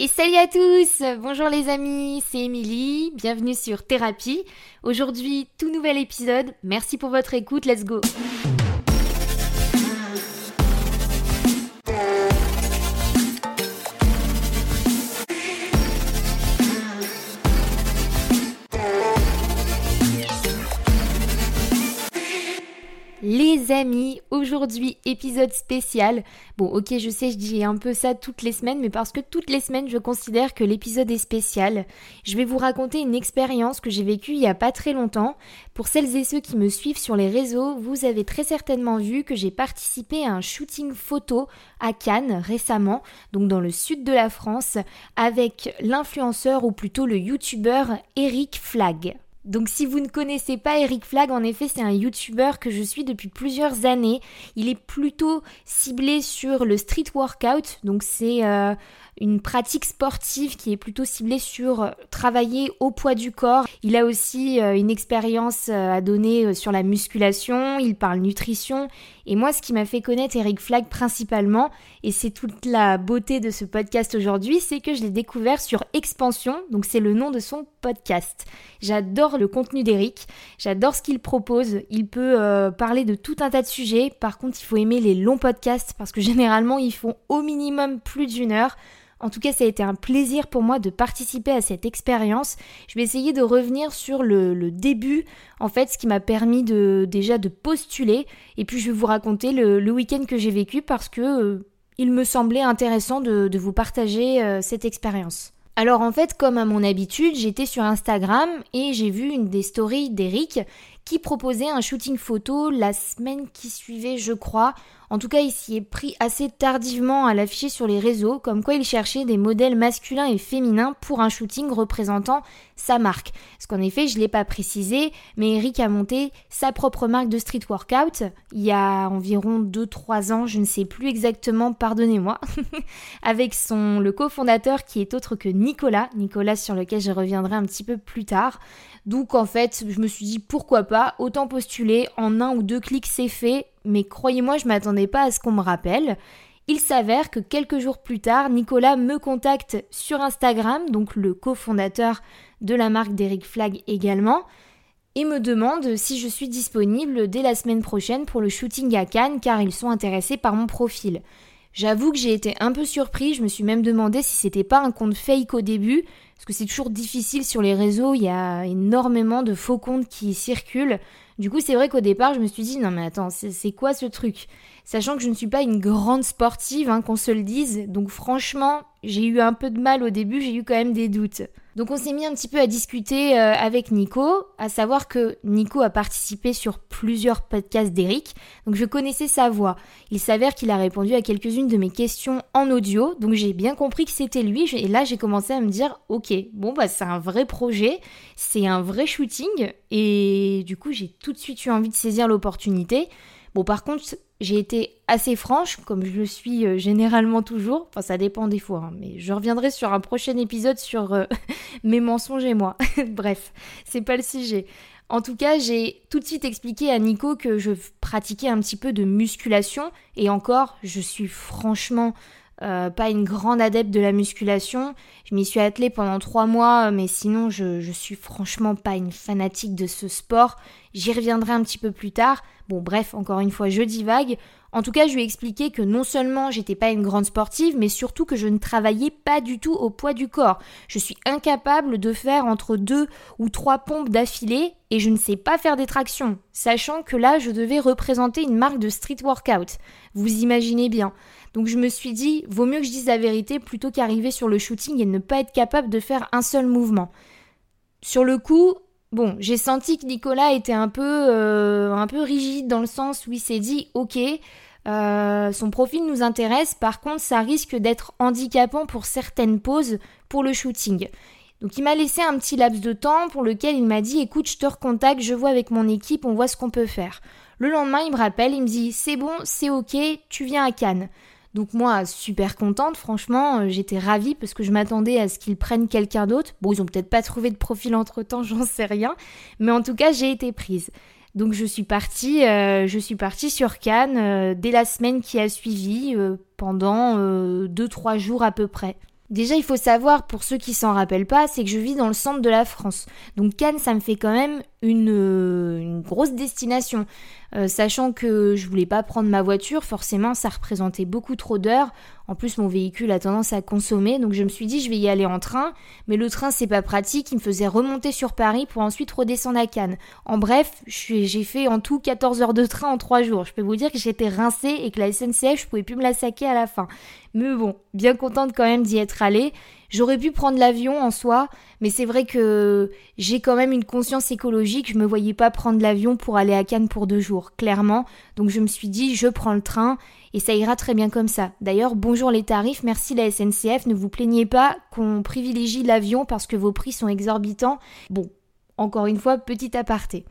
Et salut à tous. Bonjour les amis, c'est Émilie, bienvenue sur Thérapie. Aujourd'hui, tout nouvel épisode, merci pour votre écoute, let's go Les amis, aujourd'hui épisode spécial. Bon ok je sais je dis un peu ça toutes les semaines mais parce que toutes les semaines je considère que l'épisode est spécial. Je vais vous raconter une expérience que j'ai vécue il y a pas très longtemps. Pour celles et ceux qui me suivent sur les réseaux, vous avez très certainement vu que j'ai participé à un shooting photo à Cannes récemment, donc dans le sud de la France, avec l'influenceur ou plutôt le youtubeur Eric Flag. Donc si vous ne connaissez pas Eric Flag, en effet c'est un youtubeur que je suis depuis plusieurs années. Il est plutôt ciblé sur le street workout, donc c'est euh, une pratique sportive qui est plutôt ciblée sur travailler au poids du corps. Il a aussi euh, une expérience euh, à donner sur la musculation, il parle nutrition. Et moi ce qui m'a fait connaître Eric Flag principalement, et c'est toute la beauté de ce podcast aujourd'hui, c'est que je l'ai découvert sur Expansion, donc c'est le nom de son podcast. J'adore le contenu d'Eric, j'adore ce qu'il propose, il peut euh, parler de tout un tas de sujets, par contre il faut aimer les longs podcasts parce que généralement ils font au minimum plus d'une heure. En tout cas, ça a été un plaisir pour moi de participer à cette expérience. Je vais essayer de revenir sur le, début, en fait, ce qui m'a permis de déjà de postuler. Et puis, je vais vous raconter le, week-end que j'ai vécu parce que euh, il me semblait intéressant de, vous partager euh, cette expérience. Alors en fait, comme à mon habitude, j'étais sur Instagram et j'ai vu une des stories d'Eric qui proposait un shooting photo la semaine qui suivait, je crois. En tout cas, il s'y est pris assez tardivement à l'afficher sur les réseaux, comme quoi il cherchait des modèles masculins et féminins pour un shooting représentant sa marque. Parce qu'en effet, je ne l'ai pas précisé, mais Eric a monté sa propre marque de street workout il y a environ 2-3 ans, je ne sais plus exactement, pardonnez-moi, avec son le cofondateur qui est autre que Nicolas, Nicolas sur lequel je reviendrai un petit peu plus tard. Donc en fait, je me suis dit pourquoi pas, autant postuler, en un ou deux clics c'est fait, mais croyez-moi, je m'attendais pas à ce qu'on me rappelle. Il s'avère que quelques jours plus tard, Nicolas me contacte sur Instagram, donc le cofondateur de la marque d'Eric Flag également, et me demande si je suis disponible dès la semaine prochaine pour le shooting à Cannes car ils sont intéressés par mon profil. J'avoue que j'ai été un peu surpris, je me suis même demandé si c'était pas un compte fake au début, parce que c'est toujours difficile sur les réseaux, il y a énormément de faux comptes qui circulent. Du coup, c'est vrai qu'au départ, je me suis dit, non mais attends, c'est quoi ce truc? Sachant que je ne suis pas une grande sportive, hein, qu'on se le dise, donc franchement, j'ai eu un peu de mal au début, j'ai eu quand même des doutes. Donc on s'est mis un petit peu à discuter euh, avec Nico, à savoir que Nico a participé sur plusieurs podcasts d'Eric, donc je connaissais sa voix. Il s'avère qu'il a répondu à quelques-unes de mes questions en audio, donc j'ai bien compris que c'était lui, et là j'ai commencé à me dire, ok, bon bah c'est un vrai projet, c'est un vrai shooting, et du coup j'ai tout de suite eu envie de saisir l'opportunité. Bon par contre j'ai été assez franche, comme je le suis euh, généralement toujours. Enfin, ça dépend des fois, hein, mais je reviendrai sur un prochain épisode sur euh, mes mensonges et moi. Bref, c'est pas le sujet. En tout cas, j'ai tout de suite expliqué à Nico que je pratiquais un petit peu de musculation, et encore, je suis franchement euh, pas une grande adepte de la musculation. Je m'y suis attelée pendant trois mois, mais sinon je, je suis franchement pas une fanatique de ce sport. J'y reviendrai un petit peu plus tard. Bon bref, encore une fois, je divague. En tout cas, je lui ai expliqué que non seulement j'étais pas une grande sportive, mais surtout que je ne travaillais pas du tout au poids du corps. Je suis incapable de faire entre deux ou trois pompes d'affilée et je ne sais pas faire des tractions, sachant que là, je devais représenter une marque de street workout. Vous imaginez bien. Donc je me suis dit, vaut mieux que je dise la vérité plutôt qu'arriver sur le shooting et ne pas être capable de faire un seul mouvement. Sur le coup, Bon, j'ai senti que Nicolas était un peu, euh, un peu rigide dans le sens où il s'est dit, ok, euh, son profil nous intéresse, par contre ça risque d'être handicapant pour certaines poses pour le shooting. Donc il m'a laissé un petit laps de temps pour lequel il m'a dit écoute je te recontacte, je vois avec mon équipe, on voit ce qu'on peut faire. Le lendemain il me rappelle, il me dit c'est bon, c'est ok, tu viens à Cannes. Donc moi, super contente, franchement, euh, j'étais ravie parce que je m'attendais à ce qu'ils prennent quelqu'un d'autre. Bon, ils ont peut-être pas trouvé de profil entre-temps, j'en sais rien, mais en tout cas, j'ai été prise. Donc je suis partie, euh, je suis partie sur Cannes euh, dès la semaine qui a suivi, pendant 2-3 jours à peu près. Déjà, il faut savoir, pour ceux qui s'en rappellent pas, c'est que je vis dans le centre de la France. Donc Cannes, ça me fait quand même une, grosse destination. Euh, sachant que je voulais pas prendre ma voiture, forcément ça représentait beaucoup trop d'heures. En plus mon véhicule a tendance à consommer, donc je me suis dit je vais y aller en train, mais le train c'est pas pratique, il me faisait remonter sur Paris pour ensuite redescendre à Cannes. En bref, j'ai fait en tout 14 heures de train en 3 jours. Je peux vous dire que j'étais rincée et que la SNCF je pouvais plus me la saquer à la fin. Mais bon, bien contente quand même d'y être allée. J'aurais pu prendre l'avion en soi, mais c'est vrai que j'ai quand même une conscience écologique. Je me voyais pas prendre l'avion pour aller à Cannes pour deux jours, clairement. Donc je me suis dit, je prends le train et ça ira très bien comme ça. D'ailleurs, bonjour les tarifs, merci la SNCF. Ne vous plaignez pas qu'on privilégie l'avion parce que vos prix sont exorbitants. Bon, encore une fois, petit aparté.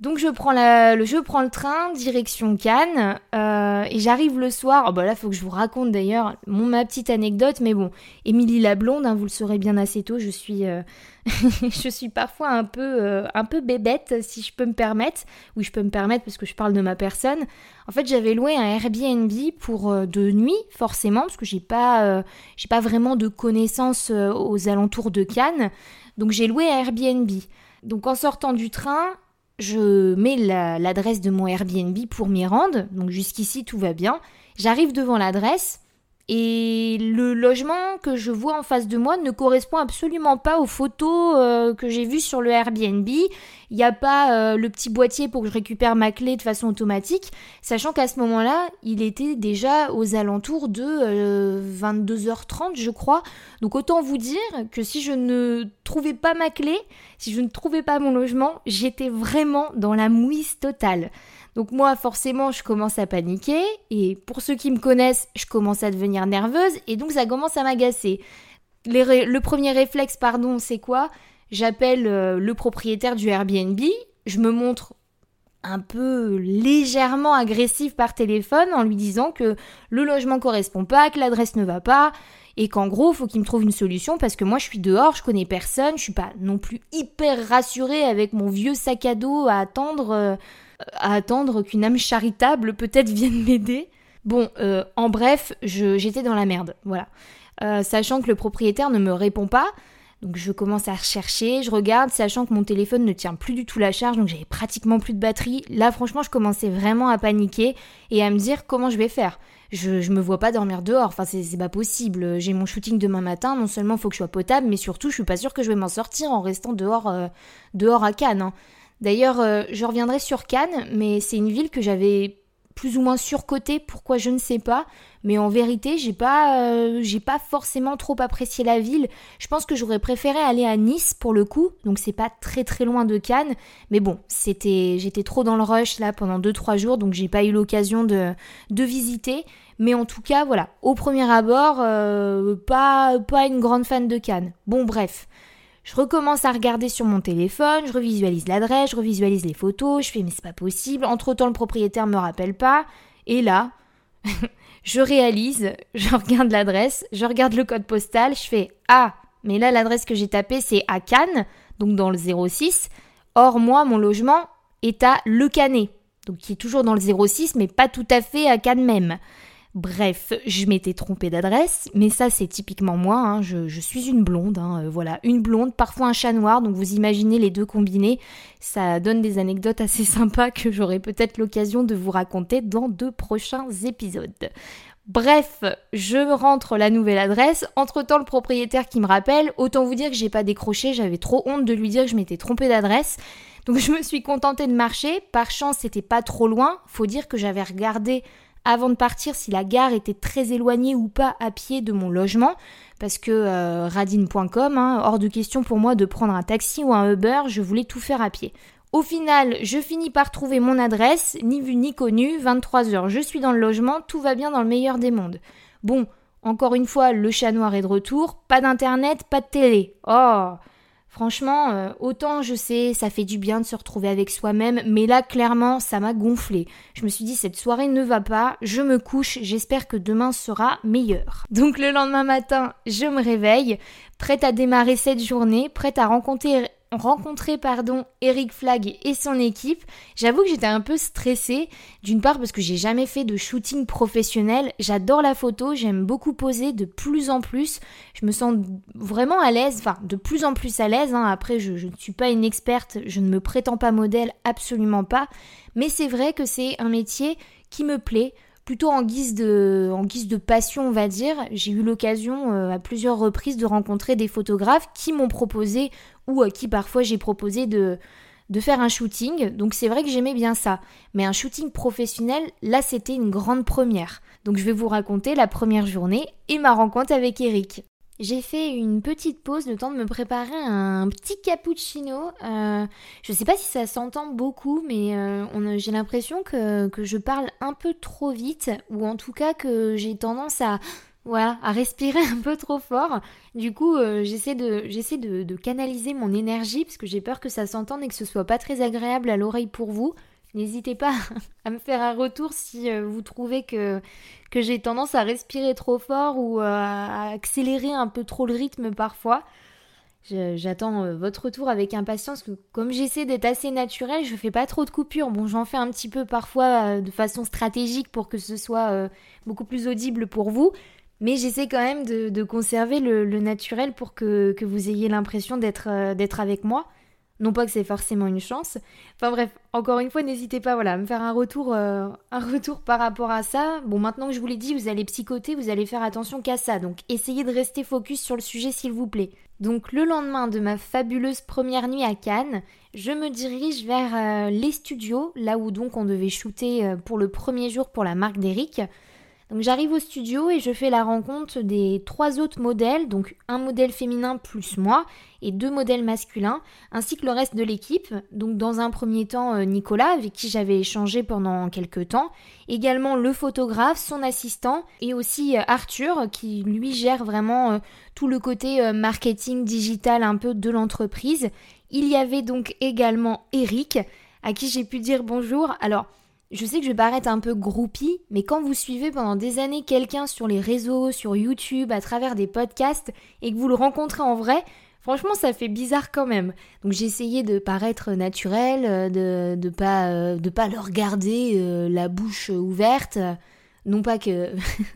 Donc je prends, le, train, direction Cannes, euh, et j'arrive le soir. Oh bah là, faut que je vous raconte d'ailleurs ma petite anecdote, mais bon, Émilie la blonde, hein, vous le saurez bien assez tôt, je suis, euh, je suis parfois un peu, euh, un peu bébête, si je peux me permettre. Oui, je peux me permettre parce que je parle de ma personne. En fait, j'avais loué un Airbnb pour de nuit, forcément, parce que j'ai pas, j'ai pas vraiment de connaissances aux alentours de Cannes. Donc j'ai loué un Airbnb. Donc en sortant du train, je mets l'adresse de mon Airbnb pour m'y rendre. Donc jusqu'ici, tout va bien. J'arrive devant l'adresse et le logement que je vois en face de moi ne correspond absolument pas aux photos euh, que j'ai vues sur le Airbnb. Il n'y a pas euh, le petit boîtier pour que je récupère ma clé de façon automatique, sachant qu'à ce moment-là, il était déjà aux alentours de 22h30, euh, je crois. Donc autant vous dire que si je ne trouvais pas ma clé, si je ne trouvais pas mon logement, j'étais vraiment dans la mouise totale. Donc moi, forcément, je commence à paniquer. Et pour ceux qui me connaissent, je commence à devenir nerveuse. Et donc ça commence à m'agacer. Le premier réflexe, pardon, c'est quoi? J'appelle euh, le propriétaire du Airbnb. Je me montre un peu légèrement agressif par téléphone en lui disant que le logement correspond pas, que l'adresse ne va pas et qu'en gros, faut qu'il me trouve une solution parce que moi je suis dehors, je connais personne, je suis pas non plus hyper rassurée avec mon vieux sac à dos à attendre euh, à attendre qu'une âme charitable peut-être vienne m'aider. Bon, euh, en bref, j'étais dans la merde, voilà. Euh, sachant que le propriétaire ne me répond pas, donc je commence à chercher, je regarde, sachant que mon téléphone ne tient plus du tout la charge, donc j'avais pratiquement plus de batterie. Là, franchement, je commençais vraiment à paniquer et à me dire comment je vais faire? Je, je me vois pas dormir dehors, enfin c'est pas possible. J'ai mon shooting demain matin, non seulement faut que je sois potable, mais surtout je suis pas sûre que je vais m'en sortir en restant dehors, euh, dehors à Cannes. Hein. D'ailleurs, euh, je reviendrai sur Cannes, mais c'est une ville que j'avais plus ou moins surcotée, pourquoi je ne sais pas. Mais en vérité, j'ai pas, euh, j'ai pas forcément trop apprécié la ville. Je pense que j'aurais préféré aller à Nice pour le coup, donc c'est pas très très loin de Cannes. Mais bon, c'était, j'étais trop dans le rush là pendant 2-3 jours, donc j'ai pas eu l'occasion de, de visiter. Mais en tout cas, voilà, au premier abord, euh, pas, pas une grande fan de Cannes. Bon, bref. Je recommence à regarder sur mon téléphone, je revisualise l'adresse, je revisualise les photos, je fais mais c'est pas possible. Entre temps, le propriétaire me rappelle pas. Et là, je réalise, je regarde l'adresse, je regarde le code postal, je fais ah, mais là l'adresse que j'ai tapée c'est à Cannes, donc dans le 06. Or moi, mon logement est à Le Canet, donc qui est toujours dans le 06, mais pas tout à fait à Cannes même. Bref, je m'étais trompée d'adresse, mais ça c'est typiquement moi, hein. je, suis une blonde, hein, euh, voilà, une blonde, parfois un chat noir, donc vous imaginez les deux combinés, ça donne des anecdotes assez sympas que j'aurai peut-être l'occasion de vous raconter dans deux prochains épisodes. Bref, je rentre la nouvelle adresse. Entre-temps, le propriétaire qui me rappelle, autant vous dire que j'ai pas décroché, j'avais trop honte de lui dire que je m'étais trompée d'adresse. Donc je me suis contentée de marcher. Par chance, c'était pas trop loin. Faut dire que j'avais regardé avant de partir si la gare était très éloignée ou pas à pied de mon logement, parce que euh, radine.com, hein, hors de question pour moi de prendre un taxi ou un Uber, je voulais tout faire à pied. Au final, je finis par trouver mon adresse, ni vu ni connu, 23h, je suis dans le logement, tout va bien dans le meilleur des mondes. Bon, encore une fois, le chat noir est de retour, pas d'internet, pas de télé. Oh Franchement, euh, autant je sais, ça fait du bien de se retrouver avec soi-même, mais là, clairement, ça m'a gonflé. Je me suis dit, cette soirée ne va pas, je me couche, j'espère que demain sera meilleur. Donc le lendemain matin, je me réveille, prête à démarrer cette journée, prête à rencontrer, rencontrer pardon Eric Flag et son équipe, j'avoue que j'étais un peu stressée. D'une part parce que j'ai jamais fait de shooting professionnel. J'adore la photo, j'aime beaucoup poser de plus en plus. Je me sens vraiment à l'aise, enfin de plus en plus à l'aise. Hein. Après, je, je ne suis pas une experte, je ne me prétends pas modèle, absolument pas. Mais c'est vrai que c'est un métier qui me plaît plutôt en guise de, passion, on va dire. J'ai eu l'occasion euh, à plusieurs reprises de rencontrer des photographes qui m'ont proposé ou à qui parfois j'ai proposé de, de faire un shooting. Donc c'est vrai que j'aimais bien ça. Mais un shooting professionnel, là c'était une grande première. Donc je vais vous raconter la première journée et ma rencontre avec Eric. J'ai fait une petite pause, le temps de me préparer un petit cappuccino. Euh, je sais pas si ça s'entend beaucoup, mais euh, j'ai l'impression que, je parle un peu trop vite, ou en tout cas que j'ai tendance à, voilà, à respirer un peu trop fort. Du coup, euh, j'essaie de, de, canaliser mon énergie, parce que j'ai peur que ça s'entende et que ce soit pas très agréable à l'oreille pour vous. N'hésitez pas à me faire un retour si euh, vous trouvez que, j'ai tendance à respirer trop fort ou à accélérer un peu trop le rythme parfois. J'attends euh, votre retour avec impatience. Comme j'essaie d'être assez naturel, je fais pas trop de coupures. Bon, j'en fais un petit peu parfois euh, de façon stratégique pour que ce soit beaucoup plus audible pour vous. Mais j'essaie quand même de, conserver le, naturel pour que vous ayez l'impression d'être avec moi. Non pas que c'est forcément une chance. Enfin bref, encore une fois, n'hésitez pas voilà, à me faire un retour, euh, un retour par rapport à ça. Bon, maintenant que je vous l'ai dit, vous allez psychoter, vous allez faire attention qu'à ça. Donc essayez de rester focus sur le sujet s'il vous plaît. Donc le lendemain de ma fabuleuse première nuit à Cannes, je me dirige vers euh, les studios, là où donc on devait shooter euh, pour le premier jour pour la marque d'Eric. Donc j'arrive au studio et je fais la rencontre des trois autres modèles, donc un modèle féminin plus moi et deux modèles masculins, ainsi que le reste de l'équipe. Donc dans un premier temps euh, Nicolas avec qui j'avais échangé pendant quelques temps, également le photographe, son assistant et aussi euh, Arthur qui lui gère vraiment euh, tout le côté marketing digital un peu de l'entreprise. Il y avait donc également Eric à qui j'ai pu dire bonjour. Alors je sais que je vais un peu groupie, mais quand vous suivez pendant des années quelqu'un sur les réseaux, sur YouTube, à travers des podcasts, et que vous le rencontrez en vrai, franchement ça fait bizarre quand même. Donc j'ai essayé de paraître naturel, euh, de de pas euh, le regarder euh, la bouche ouverte. Non pas que...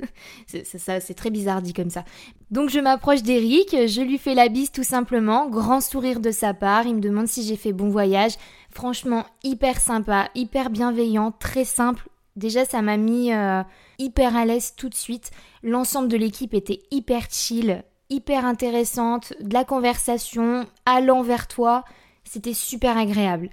c'est très bizarre dit comme ça. Donc je m'approche d'Eric, je lui fais la bise tout simplement, grand sourire de sa part, il me demande si j'ai fait bon voyage. Franchement, hyper sympa, hyper bienveillant, très simple. Déjà, ça m'a mis euh, hyper à l'aise tout de suite. L'ensemble de l'équipe était hyper chill, hyper intéressante, de la conversation, allant vers toi. C'était super agréable.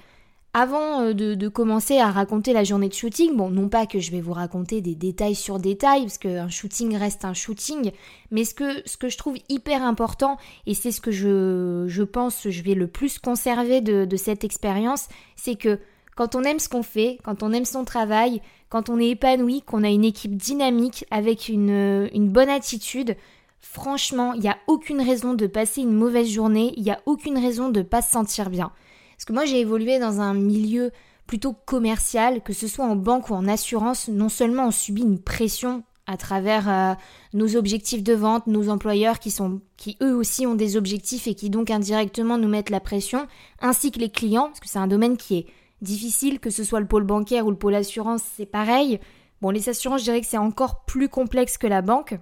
Avant euh, de, commencer à raconter la journée de shooting, bon, non pas que je vais vous raconter des détails sur détails, parce qu'un shooting reste un shooting, mais ce que, je trouve hyper important, et c'est ce que je, je pense je vais le plus conserver de, cette expérience, c'est que quand on aime ce qu'on fait, quand on aime son travail, quand on est épanoui, qu'on a une équipe dynamique avec une, une bonne attitude, franchement, il n'y a aucune raison de passer une mauvaise journée, il n'y a aucune raison de ne pas se sentir bien. Parce que moi j'ai évolué dans un milieu plutôt commercial, que ce soit en banque ou en assurance, non seulement on subit une pression à travers euh, nos objectifs de vente, nos employeurs qui sont qui eux aussi ont des objectifs et qui donc indirectement nous mettent la pression, ainsi que les clients, parce que c'est un domaine qui est difficile, que ce soit le pôle bancaire ou le pôle assurance, c'est pareil. Bon, les assurances, je dirais que c'est encore plus complexe que la banque.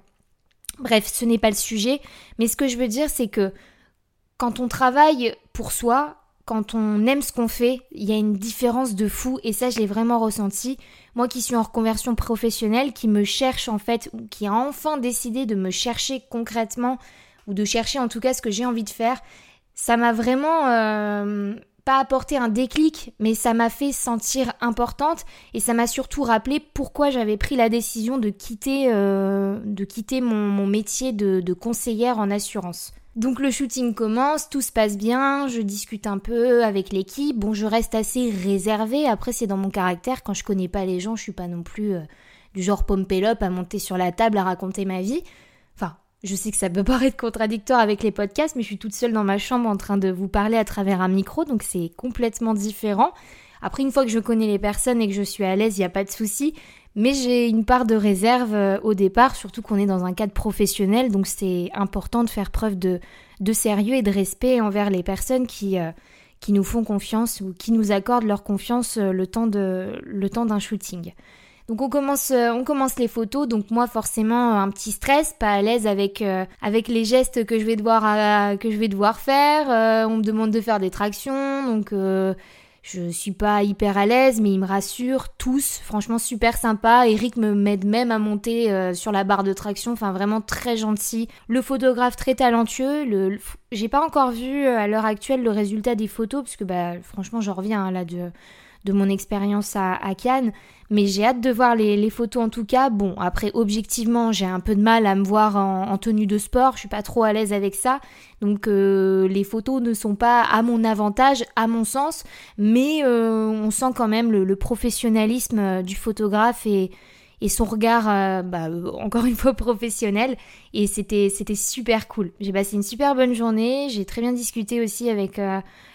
Bref, ce n'est pas le sujet, mais ce que je veux dire, c'est que quand on travaille pour soi, quand on aime ce qu'on fait, il y a une différence de fou et ça je l'ai vraiment ressenti. Moi qui suis en reconversion professionnelle, qui me cherche en fait, ou qui a enfin décidé de me chercher concrètement, ou de chercher en tout cas ce que j'ai envie de faire, ça m'a vraiment euh, pas apporté un déclic, mais ça m'a fait sentir importante et ça m'a surtout rappelé pourquoi j'avais pris la décision de quitter, euh, de quitter mon, métier de conseillère en assurance. Donc le shooting commence, tout se passe bien, je discute un peu avec l'équipe. Bon, je reste assez réservée. Après, c'est dans mon caractère. Quand je connais pas les gens, je suis pas non plus euh, du genre pompelope à monter sur la table à raconter ma vie. Enfin, je sais que ça peut paraître contradictoire avec les podcasts, mais je suis toute seule dans ma chambre en train de vous parler à travers un micro, donc c'est complètement différent. Après, une fois que je connais les personnes et que je suis à l'aise, il n'y a pas de souci. Mais j'ai une part de réserve euh, au départ, surtout qu'on est dans un cadre professionnel, donc c'est important de faire preuve de, de, sérieux et de respect envers les personnes qui, euh, qui nous font confiance ou qui nous accordent leur confiance euh, le temps d'un shooting. Donc on commence, on commence les photos. Donc moi forcément un petit stress, pas à l'aise avec avec les gestes que je vais devoir que je vais devoir faire. on me demande de faire des tractions, donc je suis pas hyper à l'aise, mais il me rassure tous. Franchement, super sympa. Eric me m'aide même à monter euh, sur la barre de traction. Enfin, vraiment très gentil. Le photographe très talentueux. Le, J'ai pas encore vu euh, à l'heure actuelle le résultat des photos, parce que bah, franchement, j'en reviens hein, là de, de mon expérience à, Cannes. Mais j'ai hâte de voir les, photos en tout cas. Bon, après, objectivement, j'ai un peu de mal à me voir en, tenue de sport. Je suis pas trop à l'aise avec ça. Donc, euh, les photos ne sont pas à mon avantage, à mon sens. Mais euh, on sent quand même le, professionnalisme euh, du photographe et, et son regard, bah, encore une fois, professionnel. Et c'était, c'était super cool. J'ai passé une super bonne journée. J'ai très bien discuté aussi avec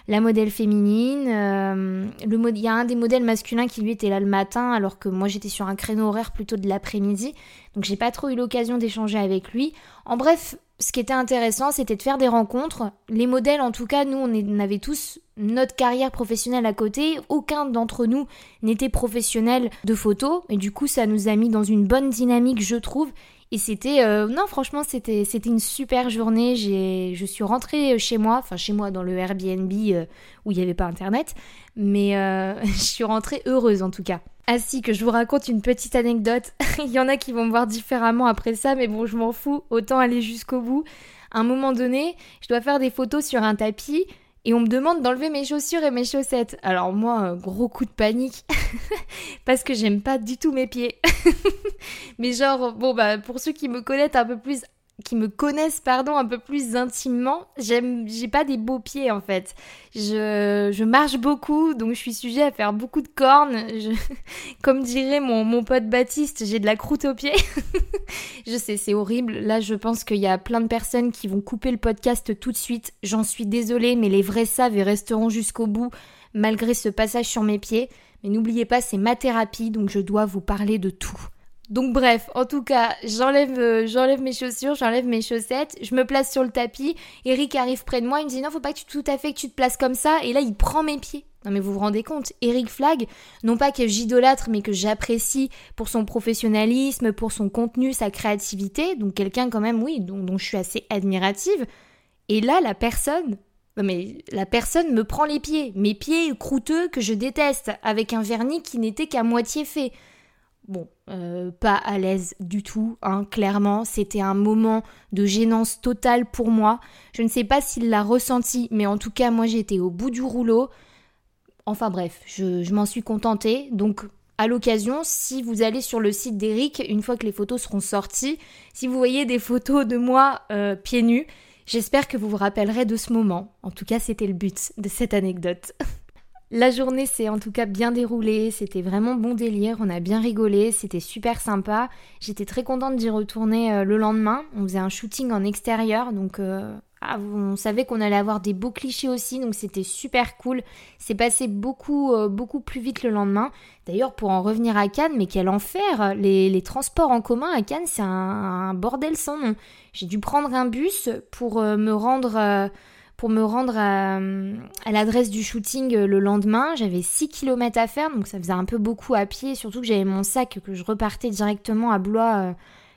la modèle féminine. Euh, le il y a un des modèles masculins qui lui était là le matin, alors que moi j'étais sur un créneau horaire plutôt de l'après-midi. Donc j'ai pas trop eu l'occasion d'échanger avec lui. En bref, ce qui était intéressant, c'était de faire des rencontres. Les modèles, en tout cas, nous, on, avait tous notre carrière professionnelle à côté. Aucun d'entre nous n'était professionnel de photo. Et du coup, ça nous a mis dans une bonne dynamique, je trouve. Et c'était, euh, non, franchement, c'était, c'était une super journée. J'ai, je suis rentrée chez moi, enfin chez moi dans le Airbnb euh, où il n'y avait pas Internet, mais euh, je suis rentrée heureuse en tout cas. Ah si, que je vous raconte une petite anecdote. il y en a qui vont me voir différemment après ça, mais bon, je m'en fous. Autant aller jusqu'au bout. À un moment donné, je dois faire des photos sur un tapis et on me demande d'enlever mes chaussures et mes chaussettes. Alors moi, gros coup de panique parce que j'aime pas du tout mes pieds. Mais genre bon bah pour ceux qui me connaissent un peu plus qui me connaissent pardon un peu plus intimement, j'aime j'ai pas des beaux pieds en fait. Je, je marche beaucoup donc je suis sujet à faire beaucoup de cornes. comme dirait mon, mon pote Baptiste, j'ai de la croûte aux pieds. je sais c'est horrible. Là je pense qu'il y a plein de personnes qui vont couper le podcast tout de suite. J'en suis désolée mais les vrais savent et resteront jusqu'au bout malgré ce passage sur mes pieds. Mais n'oubliez pas c'est ma thérapie donc je dois vous parler de tout. Donc bref, en tout cas, j'enlève euh, j'enlève mes chaussures, j'enlève mes chaussettes, je me place sur le tapis, Eric arrive près de moi, il me dit non, faut pas que tu tout à fait que tu te places comme ça et là il prend mes pieds. Non mais vous vous rendez compte, Eric Flag, non pas que j'idolâtre mais que j'apprécie pour son professionnalisme, pour son contenu, sa créativité, donc quelqu'un quand même oui, dont, dont je suis assez admirative. Et là la personne non mais la personne me prend les pieds, mes pieds croûteux que je déteste, avec un vernis qui n'était qu'à moitié fait. Bon, euh, pas à l'aise du tout, hein, clairement. C'était un moment de gênance totale pour moi. Je ne sais pas s'il l'a ressenti, mais en tout cas, moi j'étais au bout du rouleau. Enfin bref, je, m'en suis contentée. Donc, à l'occasion, si vous allez sur le site d'Eric, une fois que les photos seront sorties, si vous voyez des photos de moi euh, pieds nus, j'espère que vous vous rappellerez de ce moment. En tout cas, c'était le but de cette anecdote. La journée s'est en tout cas bien déroulée, c'était vraiment bon délire, on a bien rigolé, c'était super sympa. J'étais très contente d'y retourner euh, le lendemain. On faisait un shooting en extérieur, donc euh, ah, on savait qu'on allait avoir des beaux clichés aussi, donc c'était super cool. C'est passé beaucoup, euh, beaucoup plus vite le lendemain. D'ailleurs, pour en revenir à Cannes, mais quel enfer Les, transports en commun à Cannes, c'est un, un, bordel sans nom. J'ai dû prendre un bus pour me rendre pour me rendre à, l'adresse du shooting euh, le lendemain. J'avais 6 km à faire, donc ça faisait un peu beaucoup à pied, surtout que j'avais mon sac que je repartais directement à Blois, euh,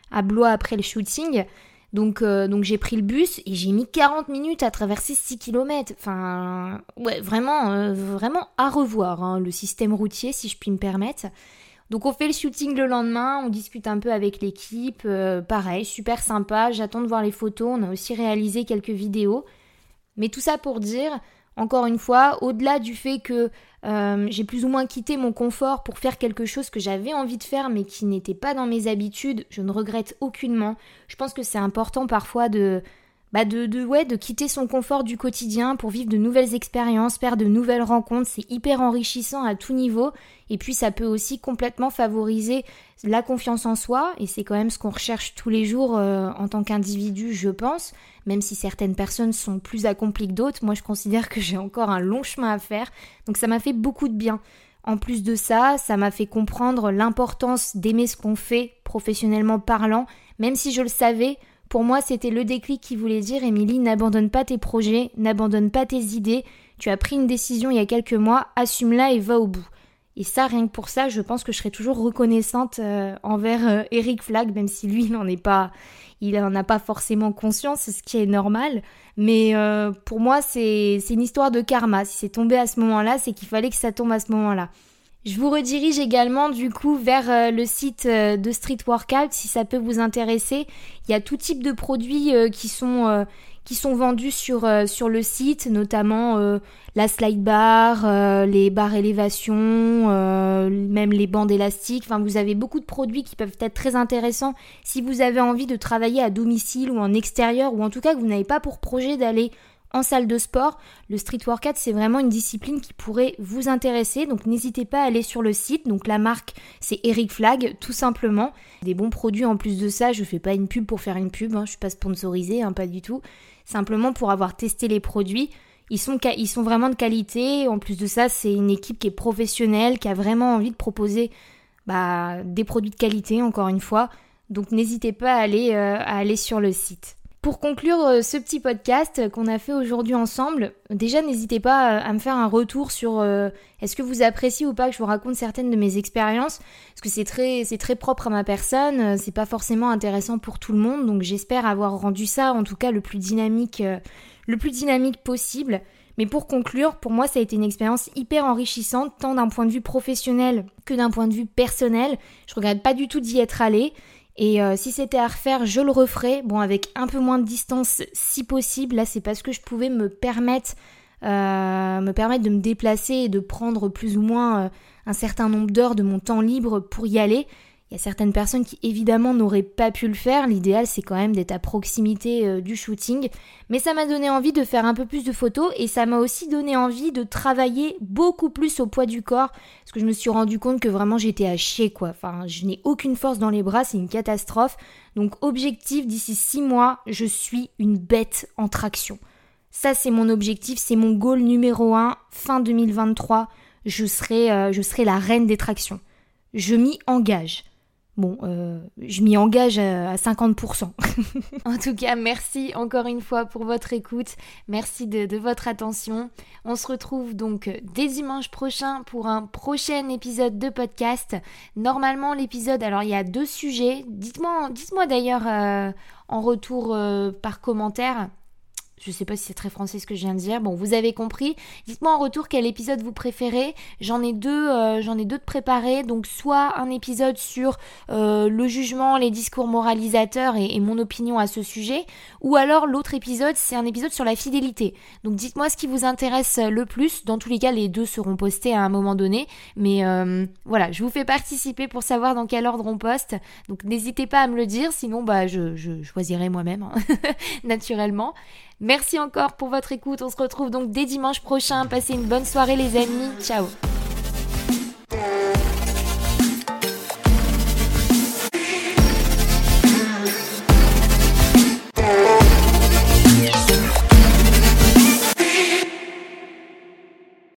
à Blois après le shooting. Donc, euh, donc j'ai pris le bus et j'ai mis 40 minutes à traverser 6 km. Enfin, ouais, vraiment, vraiment à revoir hein, le système routier, si je puis me permettre. Donc on fait le shooting le lendemain, on discute un peu avec l'équipe, pareil, super sympa, j'attends de voir les photos, on a aussi réalisé quelques vidéos. Mais tout ça pour dire, encore une fois, au-delà du fait que euh, j'ai plus ou moins quitté mon confort pour faire quelque chose que j'avais envie de faire mais qui n'était pas dans mes habitudes, je ne regrette aucunement. Je pense que c'est important parfois de, bah de, de, ouais, de quitter son confort du quotidien pour vivre de nouvelles expériences, faire de nouvelles rencontres. C'est hyper enrichissant à tout niveau. Et puis ça peut aussi complètement favoriser la confiance en soi. Et c'est quand même ce qu'on recherche tous les jours euh, en tant qu'individu, je pense même si certaines personnes sont plus accomplies que d'autres, moi je considère que j'ai encore un long chemin à faire, donc ça m'a fait beaucoup de bien. En plus de ça, ça m'a fait comprendre l'importance d'aimer ce qu'on fait professionnellement parlant, même si je le savais, pour moi, c'était le déclic qui voulait dire Émilie, n'abandonne pas tes projets, n'abandonne pas tes idées. Tu as pris une décision il y a quelques mois, assume-la et va au bout. Et ça, rien que pour ça, je pense que je serai toujours reconnaissante euh, envers euh, Eric Flag, même si lui, il n'en est pas, il a pas forcément conscience, ce qui est normal. Mais euh, pour moi, c'est une histoire de karma. Si c'est tombé à ce moment-là, c'est qu'il fallait que ça tombe à ce moment-là. Je vous redirige également du coup vers euh, le site euh, de Street Workout si ça peut vous intéresser. Il y a tout type de produits euh, qui sont vendus sur, sur le site, notamment la slide bar, les barres élévation, même les bandes élastiques. Enfin, vous avez beaucoup de produits qui peuvent être très intéressants si vous avez envie de travailler à domicile ou en extérieur, ou en tout cas que vous n'avez pas pour projet d'aller en salle de sport. Le street workout, c'est vraiment une discipline qui pourrait vous intéresser. Donc n'hésitez pas à aller sur le site. Donc la marque, c'est Eric Flag, tout simplement. Des bons produits en plus de ça. Je fais pas une pub pour faire une pub. Hein. Je suis pas sponsorisée, hein, pas du tout. Simplement pour avoir testé les produits. Ils sont, ils sont vraiment de qualité. En plus de ça, c'est une équipe qui est professionnelle, qui a vraiment envie de proposer bah, des produits de qualité, encore une fois. Donc n'hésitez pas à aller, euh, à aller sur le site. Pour conclure euh, ce petit podcast qu'on a fait aujourd'hui ensemble, déjà n'hésitez pas à me faire un retour sur euh, est-ce que vous appréciez ou pas que je vous raconte certaines de mes expériences, parce que c'est très, c'est très propre à ma personne, euh, c'est pas forcément intéressant pour tout le monde, donc j'espère avoir rendu ça en tout cas le plus dynamique, le plus dynamique possible. Mais pour conclure, pour moi ça a été une expérience hyper enrichissante, tant d'un point de vue professionnel que d'un point de vue personnel. Je regrette pas du tout d'y être allée. Et euh, si c'était à refaire, je le referais. Bon, avec un peu moins de distance si possible. Là, c'est parce que je pouvais me permettre, euh, me permettre de me déplacer et de prendre plus ou moins euh, un certain nombre d'heures de mon temps libre pour y aller. Certaines personnes qui évidemment n'auraient pas pu le faire. L'idéal c'est quand même d'être à proximité euh, du shooting. Mais ça m'a donné envie de faire un peu plus de photos et ça m'a aussi donné envie de travailler beaucoup plus au poids du corps. Parce que je me suis rendu compte que vraiment j'étais à chier je n'ai aucune force dans les bras, c'est une catastrophe. Donc objectif, d'ici 6 mois, je suis une bête en traction. Ça c'est mon objectif, c'est mon goal numéro 1, fin 2023. Je serai, euh, je serai la reine des tractions. Je m'y engage. Bon, euh, je m'y engage à 50%. en tout cas, merci encore une fois pour votre écoute. Merci de, votre attention. On se retrouve donc dès dimanche prochain pour un prochain épisode de podcast. Normalement, l'épisode, alors il y a deux sujets. Dites-moi dites d'ailleurs euh, en retour euh, par commentaire je sais pas si c'est très français ce que je viens de dire. Bon, vous avez compris. Dites-moi en retour quel épisode vous préférez. J'en ai deux, euh, j'en ai deux de préparés. Donc soit un épisode sur euh, le jugement, les discours moralisateurs et, mon opinion à ce sujet, ou alors l'autre épisode, c'est un épisode sur la fidélité. Donc dites-moi ce qui vous intéresse le plus. Dans tous les cas, les deux seront postés à un moment donné. Mais euh, voilà, je vous fais participer pour savoir dans quel ordre on poste. Donc n'hésitez pas à me le dire, sinon bah je, je choisirai moi-même, hein, naturellement. Merci encore pour votre écoute. On se retrouve donc dès dimanche prochain. Passez une bonne soirée les amis. Ciao.